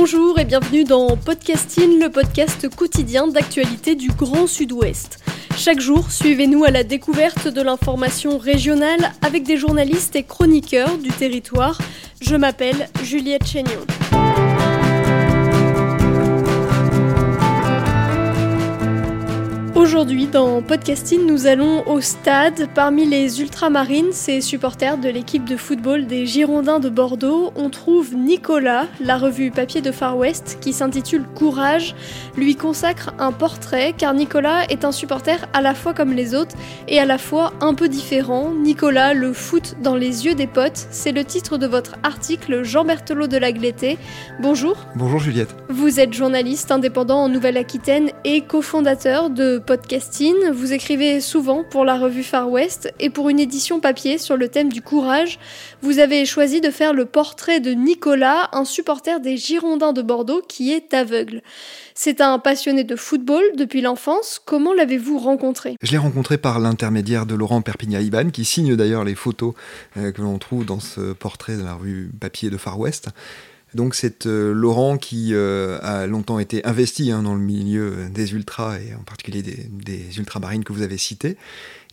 Bonjour et bienvenue dans Podcasting, le podcast quotidien d'actualité du Grand Sud-Ouest. Chaque jour, suivez-nous à la découverte de l'information régionale avec des journalistes et chroniqueurs du territoire. Je m'appelle Juliette Chénion. Aujourd'hui, dans Podcasting, nous allons au stade. Parmi les ultramarines, ces supporters de l'équipe de football des Girondins de Bordeaux, on trouve Nicolas. La revue papier de Far West, qui s'intitule Courage, lui consacre un portrait, car Nicolas est un supporter à la fois comme les autres et à la fois un peu différent. Nicolas, le foot dans les yeux des potes, c'est le titre de votre article Jean Berthelot de la Glété. Bonjour. Bonjour Juliette. Vous êtes journaliste indépendant en Nouvelle-Aquitaine et cofondateur de Podcasting. Vous écrivez souvent pour la revue Far West et pour une édition papier sur le thème du courage, vous avez choisi de faire le portrait de Nicolas, un supporter des Girondins de Bordeaux qui est aveugle. C'est un passionné de football depuis l'enfance. Comment l'avez-vous rencontré? Je l'ai rencontré par l'intermédiaire de Laurent Perpignan-Iban, qui signe d'ailleurs les photos euh, que l'on trouve dans ce portrait de la revue papier de Far West. Donc c'est euh, Laurent qui euh, a longtemps été investi hein, dans le milieu des ultras et en particulier des, des ultramarines que vous avez cités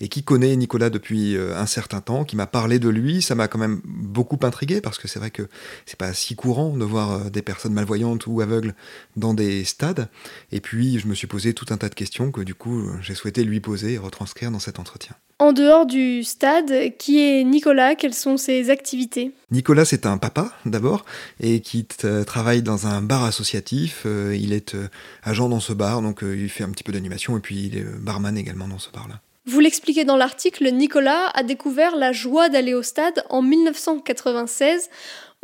et qui connaît Nicolas depuis euh, un certain temps, qui m'a parlé de lui. Ça m'a quand même beaucoup intrigué parce que c'est vrai que c'est pas si courant de voir euh, des personnes malvoyantes ou aveugles dans des stades. Et puis je me suis posé tout un tas de questions que du coup j'ai souhaité lui poser et retranscrire dans cet entretien. En dehors du stade, qui est Nicolas? Quelles sont ses activités? Nicolas, c'est un papa d'abord, et qui travaille dans un bar associatif. Euh, il est agent dans ce bar, donc il fait un petit peu d'animation, et puis il est barman également dans ce bar-là. Vous l'expliquez dans l'article, Nicolas a découvert la joie d'aller au stade en 1996.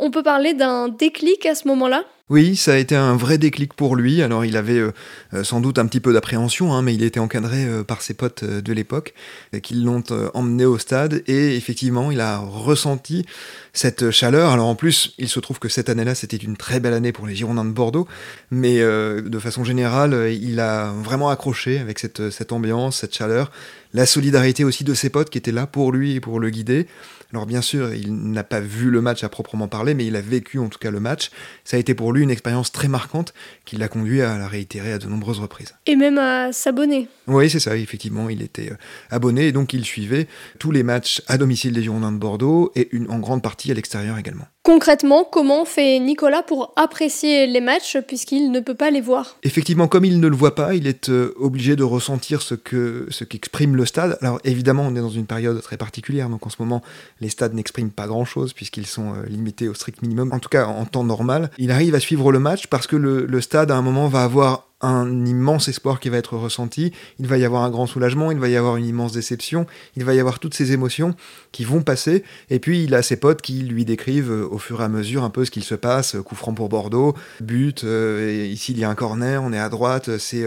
On peut parler d'un déclic à ce moment-là? Oui, ça a été un vrai déclic pour lui. Alors il avait euh, euh, sans doute un petit peu d'appréhension, hein, mais il était encadré euh, par ses potes de l'époque qui l'ont emmené au stade et effectivement il a ressenti cette chaleur. Alors en plus, il se trouve que cette année-là c'était une très belle année pour les Girondins de Bordeaux, mais de façon générale il a vraiment accroché avec cette, cette ambiance, cette chaleur, la solidarité aussi de ses potes qui étaient là pour lui et pour le guider. Alors bien sûr, il n'a pas vu le match à proprement parler, mais il a vécu en tout cas le match. Ça a été pour lui une expérience très marquante qui l'a conduit à la réitérer à de nombreuses reprises. Et même à s'abonner. Oui, c'est ça, effectivement, il était abonné et donc il suivait tous les matchs à domicile des Girondins de Bordeaux et une, en grande partie à l'extérieur également. Concrètement, comment fait Nicolas pour apprécier les matchs puisqu'il ne peut pas les voir? Effectivement, comme il ne le voit pas, il est euh, obligé de ressentir ce que ce qu'exprime le stade. Alors évidemment, on est dans une période très particulière, donc en ce moment, les stades n'expriment pas grand-chose puisqu'ils sont euh, limités au strict minimum. En tout cas, en temps normal, il arrive à suivre le match parce que le stade à un moment va avoir un immense espoir qui va être ressenti, il va y avoir un grand soulagement, il va y avoir une immense déception, il va y avoir toutes ces émotions qui vont passer, et puis il a ses potes qui lui décrivent au fur et à mesure un peu ce qu'il se passe, coup franc pour Bordeaux, but, euh, ici il y a un corner, on est à droite, c'est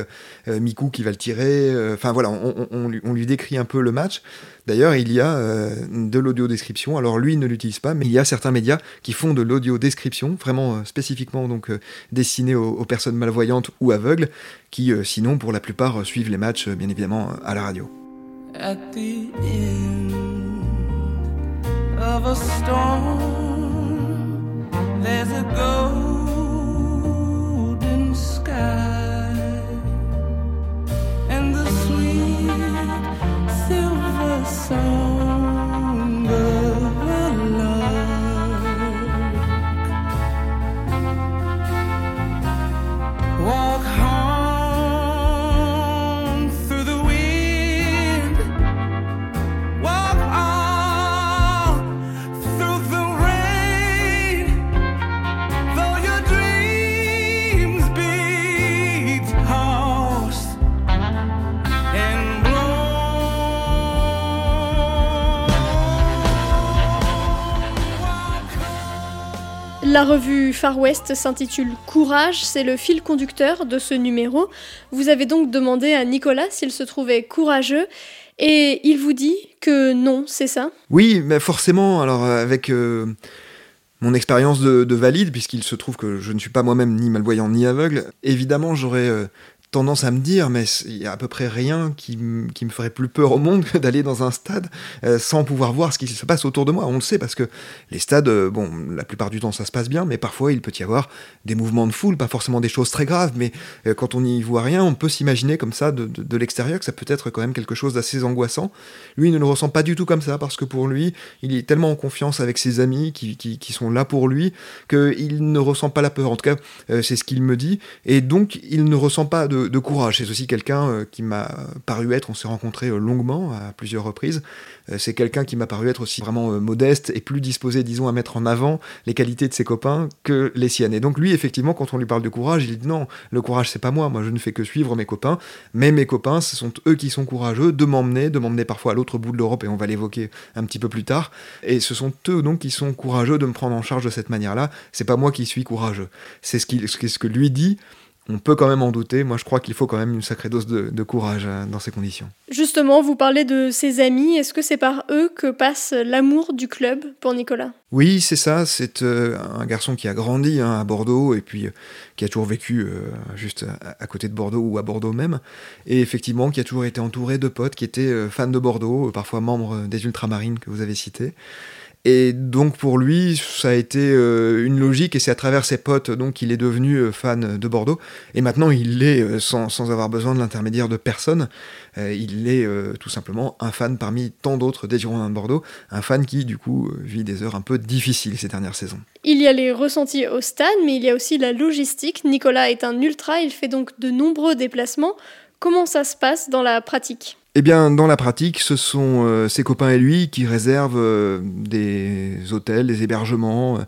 euh, Mikou qui va le tirer, enfin voilà, on, lui, on, lui, décrit un peu le match. D'ailleurs, il y a euh, de l'audio description. Alors lui ne l'utilise pas, mais il y a certains médias qui font de l'audio description, vraiment euh, spécifiquement donc euh, destiné aux, personnes malvoyantes ou aveugles, qui sinon pour la plupart suivent les matchs bien évidemment à la radio. So. La revue Far West s'intitule Courage, c'est le fil conducteur de ce numéro. Vous avez donc demandé à Nicolas s'il se trouvait courageux et il vous dit que non, c'est ça? Oui, mais forcément, alors euh, avec euh, mon expérience de, valide, puisqu'il se trouve que je ne suis pas moi-même ni malvoyant ni aveugle, évidemment j'aurais euh, tendance à me dire, mais il y a à peu près rien qui, me ferait plus peur au monde que d'aller dans un stade euh, sans pouvoir voir ce qui se passe autour de moi. On le sait parce que les stades, euh, bon, la plupart du temps ça se passe bien, mais parfois il peut y avoir des mouvements de foule, pas forcément des choses très graves, mais euh, quand on n'y voit rien, on peut s'imaginer comme ça de, de, l'extérieur que ça peut être quand même quelque chose d'assez angoissant. Lui, il ne le ressent pas du tout comme ça parce que pour lui, il est tellement en confiance avec ses amis qui, qui, qui sont là pour lui qu'il ne ressent pas la peur. En tout cas, c'est ce qu'il me dit, et donc il ne ressent pas de de, courage. C'est aussi quelqu'un euh, qui m'a paru être, on s'est rencontré euh, longuement à plusieurs reprises, euh, c'est quelqu'un qui m'a paru être aussi vraiment modeste et plus disposé, disons, à mettre en avant les qualités de ses copains que les siennes. Et donc lui, effectivement, quand on lui parle de courage, il dit non, le courage c'est pas moi, moi je ne fais que suivre mes copains, mais mes copains, ce sont eux qui sont courageux de m'emmener, de m'emmener parfois à l'autre bout de l'Europe, et on va l'évoquer un petit peu plus tard, et ce sont eux donc qui sont courageux de me prendre en charge de cette manière-là, c'est pas moi qui suis courageux. C'est ce, ce que lui dit, on peut quand même en douter. Moi, je crois qu'il faut quand même une sacrée dose de, courage euh, dans ces conditions. Justement, vous parlez de ses amis. Est-ce que c'est par eux que passe l'amour du club pour Nicolas? Oui, c'est ça. C'est euh, un garçon qui a grandi hein, à Bordeaux et puis euh, qui a toujours vécu juste à, côté de Bordeaux ou à Bordeaux même. Et effectivement, qui a toujours été entouré de potes qui étaient fans de Bordeaux, parfois membres des Ultramarines que vous avez cités. Et donc pour lui, ça a été euh, une logique, et c'est à travers ses potes donc qu'il est devenu euh, fan de Bordeaux. Et maintenant, il l'est euh, sans, sans, avoir besoin de l'intermédiaire de personne. il est tout simplement un fan parmi tant d'autres des Girondins de Bordeaux, un fan qui du coup vit des heures un peu difficiles ces dernières saisons. Il y a les ressentis au stade, mais il y a aussi la logistique. Nicolas est un ultra, il fait donc de nombreux déplacements. Comment ça se passe dans la pratique? Eh bien, dans la pratique, ce sont euh, ses copains et lui qui réservent euh, des hôtels, des hébergements,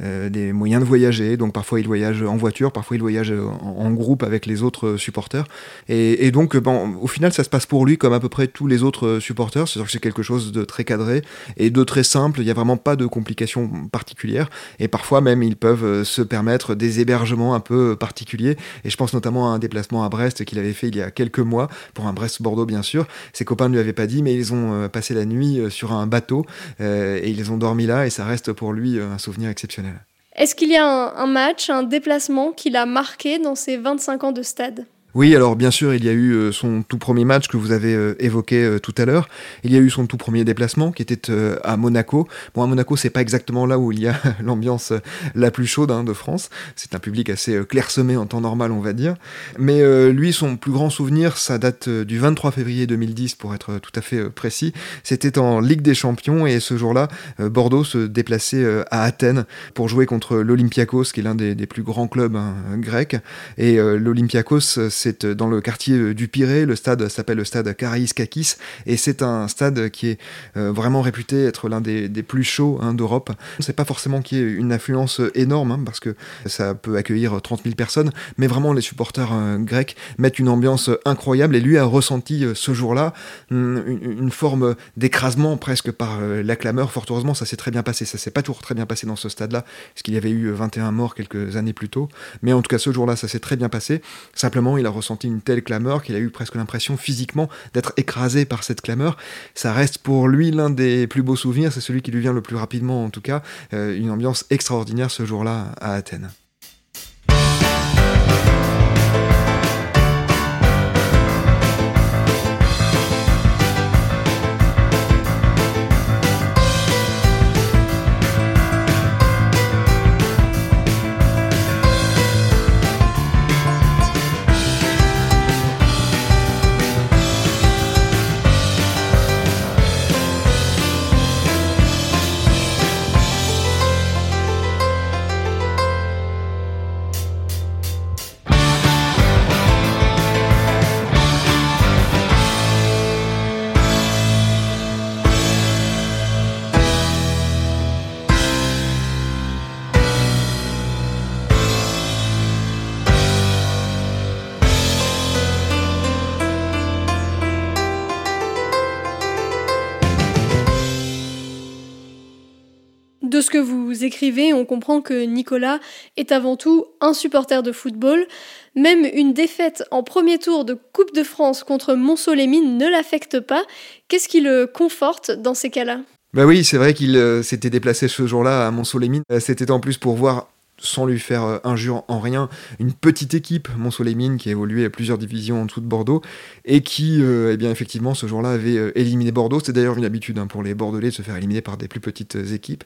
euh, des moyens de voyager. Donc parfois il voyage en voiture, parfois il voyage en, groupe avec les autres supporters. Et, donc, bon, au final, ça se passe pour lui comme à peu près tous les autres supporters. C'est-à-dire que c'est quelque chose de très cadré et de très simple. Il n'y a vraiment pas de complications particulières. Et parfois même, ils peuvent se permettre des hébergements un peu particuliers. Et je pense notamment à un déplacement à Brest qu'il avait fait il y a quelques mois pour un Brest-Bordeaux, bien sûr ses copains ne lui avaient pas dit, mais ils ont euh, passé la nuit euh, sur un bateau euh, et ils ont dormi là et ça reste pour lui un souvenir exceptionnel. Est-ce qu'il y a un, match, un déplacement qui l'a marqué dans ses 25 ans de stade? Oui, alors bien sûr, il y a eu euh, son tout premier match que vous avez euh, évoqué euh, tout à l'heure. Il y a eu son tout premier déplacement qui était à Monaco. Bon, à Monaco, c'est pas exactement là où il y a l'ambiance la plus chaude hein, de France. C'est un public assez clairsemé en temps normal, on va dire. Mais lui, son plus grand souvenir, ça date du 23 février 2010, pour être tout à fait précis. C'était en Ligue des Champions et ce jour-là, Bordeaux se déplaçait à Athènes pour jouer contre l'Olympiakos, qui est l'un des, plus grands clubs hein, grecs. Et l'Olympiakos c'est euh, dans le quartier euh, du Pirée. Le stade s'appelle le stade Karaïskakis et c'est un stade qui est euh, vraiment réputé être l'un des, plus chauds hein, d'Europe. C'est pas forcément qu'il y ait une affluence énorme hein, parce que ça peut accueillir 30 000 personnes, mais vraiment les supporters grecs mettent une ambiance incroyable et lui a ressenti ce jour-là hum, une, forme d'écrasement presque par la clameur. Fort heureusement, ça s'est très bien passé. Ça s'est pas toujours très bien passé dans ce stade-là, parce qu'il y avait eu 21 morts quelques années plus tôt. Mais en tout cas, ce jour-là, ça s'est très bien passé. Simplement, il a ressenti une telle clameur qu'il a eu presque l'impression physiquement d'être écrasé par cette clameur. Ça reste pour lui l'un des plus beaux souvenirs, c'est celui qui lui vient le plus rapidement en tout cas, euh, une ambiance extraordinaire ce jour-là à Athènes. Ce que vous écrivez, on comprend que Nicolas est avant tout un supporter de football. Même une défaite en premier tour de Coupe de France contre Montsolémine ne l'affecte pas. Qu'est-ce qui le conforte dans ces cas-là? Bah oui, c'est vrai qu'il euh, s'était déplacé ce jour-là à Montsolémine. Euh, c'était en plus pour voir sans lui faire euh, injure en rien, une petite équipe, Montsolémine, qui a évolué à plusieurs divisions en dessous de Bordeaux, et qui, eh bien, effectivement, ce jour-là avait éliminé Bordeaux. C'est d'ailleurs une habitude hein, pour les Bordelais de se faire éliminer par des plus petites équipes.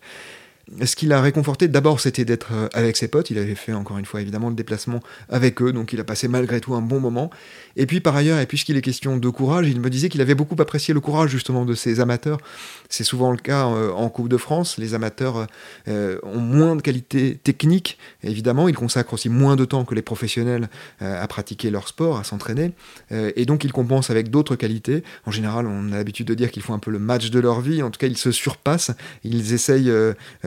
Ce qui l'a réconforté, d'abord, c'était d'être euh, avec ses potes. Il avait fait, encore une fois, évidemment, le déplacement avec eux, donc il a passé malgré tout un bon moment. Et puis, par ailleurs, et puisqu'il est question de courage, il me disait qu'il avait beaucoup apprécié le courage, justement, de ses amateurs. C'est souvent le cas euh, en Coupe de France. Les amateurs euh, ont moins de qualité technique, évidemment. Ils consacrent aussi moins de temps que les professionnels à pratiquer leur sport, à s'entraîner. et donc, ils compensent avec d'autres qualités. En général, on a l'habitude de dire qu'ils font un peu le match de leur vie. En tout cas, ils se surpassent. Ils essayent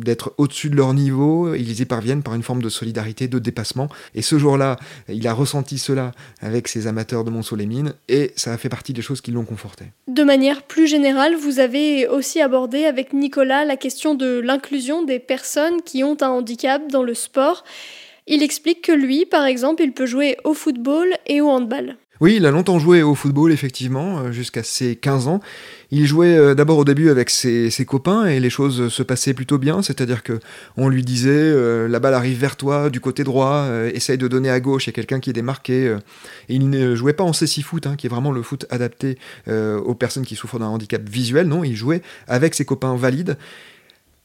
d'être au-dessus de leur niveau, ils y parviennent par une forme de solidarité, de dépassement. Et ce jour-là, il a ressenti cela avec ses amateurs de Mont-Soleil-Mines, et ça a fait partie des choses qui l'ont conforté. De manière plus générale, vous avez aussi abordé avec Nicolas la question de l'inclusion des personnes qui ont un handicap dans le sport. Il explique que lui, par exemple, il peut jouer au football et au handball. Oui, il a longtemps joué au football, effectivement, euh, jusqu'à ses 15 ans. Il jouait euh, d'abord au début avec ses, copains et les choses se passaient plutôt bien, c'est-à-dire que on lui disait euh, la balle arrive vers toi du côté droit, essaye de donner à gauche, il y a quelqu'un qui est démarqué. il ne jouait pas en cécifoot, foot, hein, qui est vraiment le foot adapté aux personnes qui souffrent d'un handicap visuel, non, il jouait avec ses copains valides.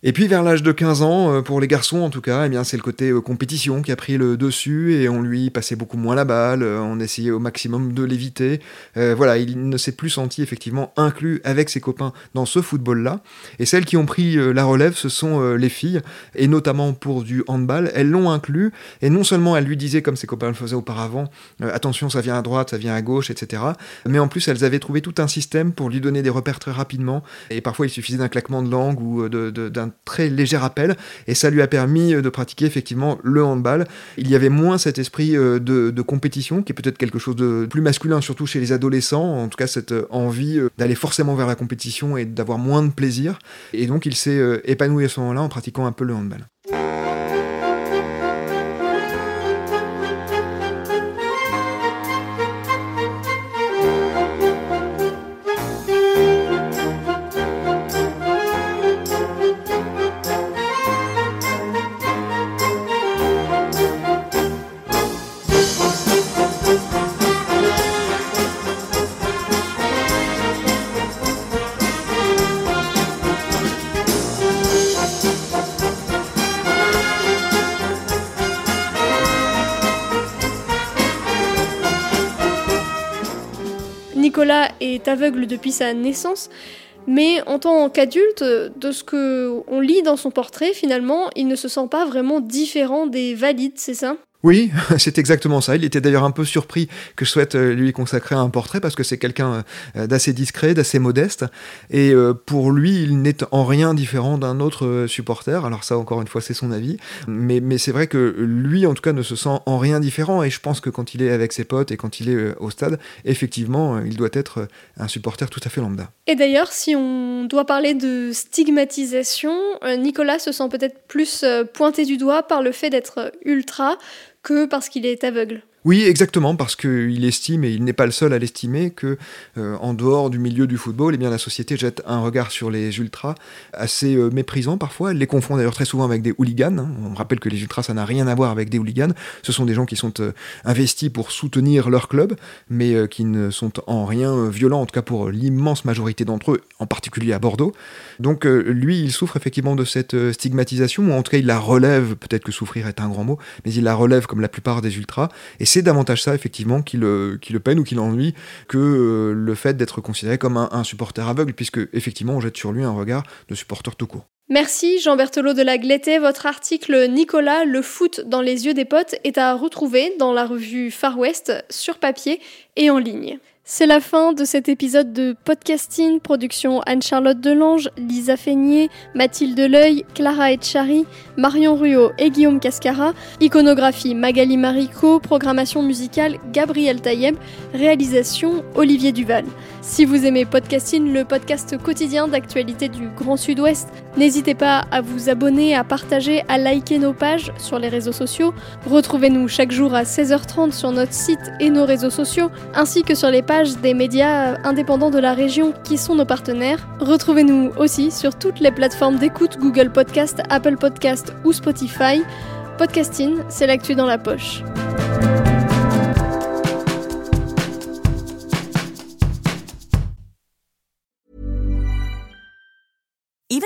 Et puis vers l'âge de 15 ans, euh, pour les garçons en tout cas, eh bien c'est le côté euh, compétition qui a pris le dessus et on lui passait beaucoup moins la balle, euh, on essayait au maximum de l'éviter. voilà, il ne s'est plus senti effectivement inclus avec ses copains dans ce football-là. Et celles qui ont pris la relève, ce sont les filles, et notamment pour du handball, elles l'ont inclus. Et non seulement elles lui disaient, comme ses copains le faisaient auparavant, attention, ça vient à droite, ça vient à gauche, etc. Mais en plus, elles avaient trouvé tout un système pour lui donner des repères très rapidement. Et parfois, il suffisait d'un claquement de langue ou d'un très léger rappel, et ça lui a permis euh, de pratiquer effectivement le handball. Il y avait moins cet esprit euh, de, de compétition, qui est peut-être quelque chose de plus masculin, surtout chez les adolescents, en tout cas cette euh, envie d'aller forcément vers la compétition et d'avoir moins de plaisir. Et donc il s'est épanoui à ce moment-là en pratiquant un peu le handball. Nicolas est aveugle depuis sa naissance, mais en tant qu'adulte, de ce que on lit dans son portrait, finalement, il ne se sent pas vraiment différent des valides, c'est ça? Oui, c'est exactement ça. Il était d'ailleurs un peu surpris que je souhaite euh, lui consacrer un portrait parce que c'est quelqu'un euh, d'assez discret, d'assez modeste. Et euh, pour lui, il n'est en rien différent d'un autre supporter. Alors ça, encore une fois, c'est son avis. Mais c'est vrai que lui, en tout cas, ne se sent en rien différent. Et je pense que quand il est avec ses potes et quand il est au stade, effectivement, il doit être un supporter tout à fait lambda. Et d'ailleurs, si on doit parler de stigmatisation, Nicolas se sent peut-être plus pointé du doigt par le fait d'être ultra que parce qu'il est aveugle. Oui, exactement, parce qu'il estime, et il n'est pas le seul à l'estimer, que euh, en dehors du milieu du football, eh bien, la société jette un regard sur les ultras assez euh, méprisant parfois. Elle les confond d'ailleurs très souvent avec des hooligans. Hein. On rappelle que les ultras, ça n'a rien à voir avec des hooligans. Ce sont des gens qui sont euh, investis pour soutenir leur club, mais qui ne sont en rien violents, en tout cas pour l'immense majorité d'entre eux, en particulier à Bordeaux. Donc lui, il souffre effectivement de cette stigmatisation, ou en tout cas il la relève, peut-être que souffrir est un grand mot, mais il la relève comme la plupart des ultras. Et c'est davantage ça, effectivement, qui le, peine ou qui l'ennuie que euh, le fait d'être considéré comme un, supporter aveugle, puisque, effectivement, on jette sur lui un regard de supporter tout court. Merci Jean Berthelot de la Glété. Votre article Nicolas, le foot dans les yeux des potes est à retrouver dans la revue Far West sur papier et en ligne. C'est la fin de cet épisode de podcasting, production Anne-Charlotte Delange, Lisa Feignet, Mathilde Leuil, Clara Etchari, Marion Ruot et Guillaume Cascara, iconographie Magali Marico, programmation musicale Gabriel Taïeb, réalisation Olivier Duval. Si vous aimez podcasting, le podcast quotidien d'actualité du Grand Sud-Ouest, n'hésitez pas à vous abonner, à partager, à liker nos pages sur les réseaux sociaux. Retrouvez-nous chaque jour à 16h30 sur notre site et nos réseaux sociaux, ainsi que sur les pages des médias indépendants de la région qui sont nos partenaires. Retrouvez-nous aussi sur toutes les plateformes d'écoute Google Podcast, Apple Podcast ou Spotify. Podcasting, c'est l'actu dans la poche.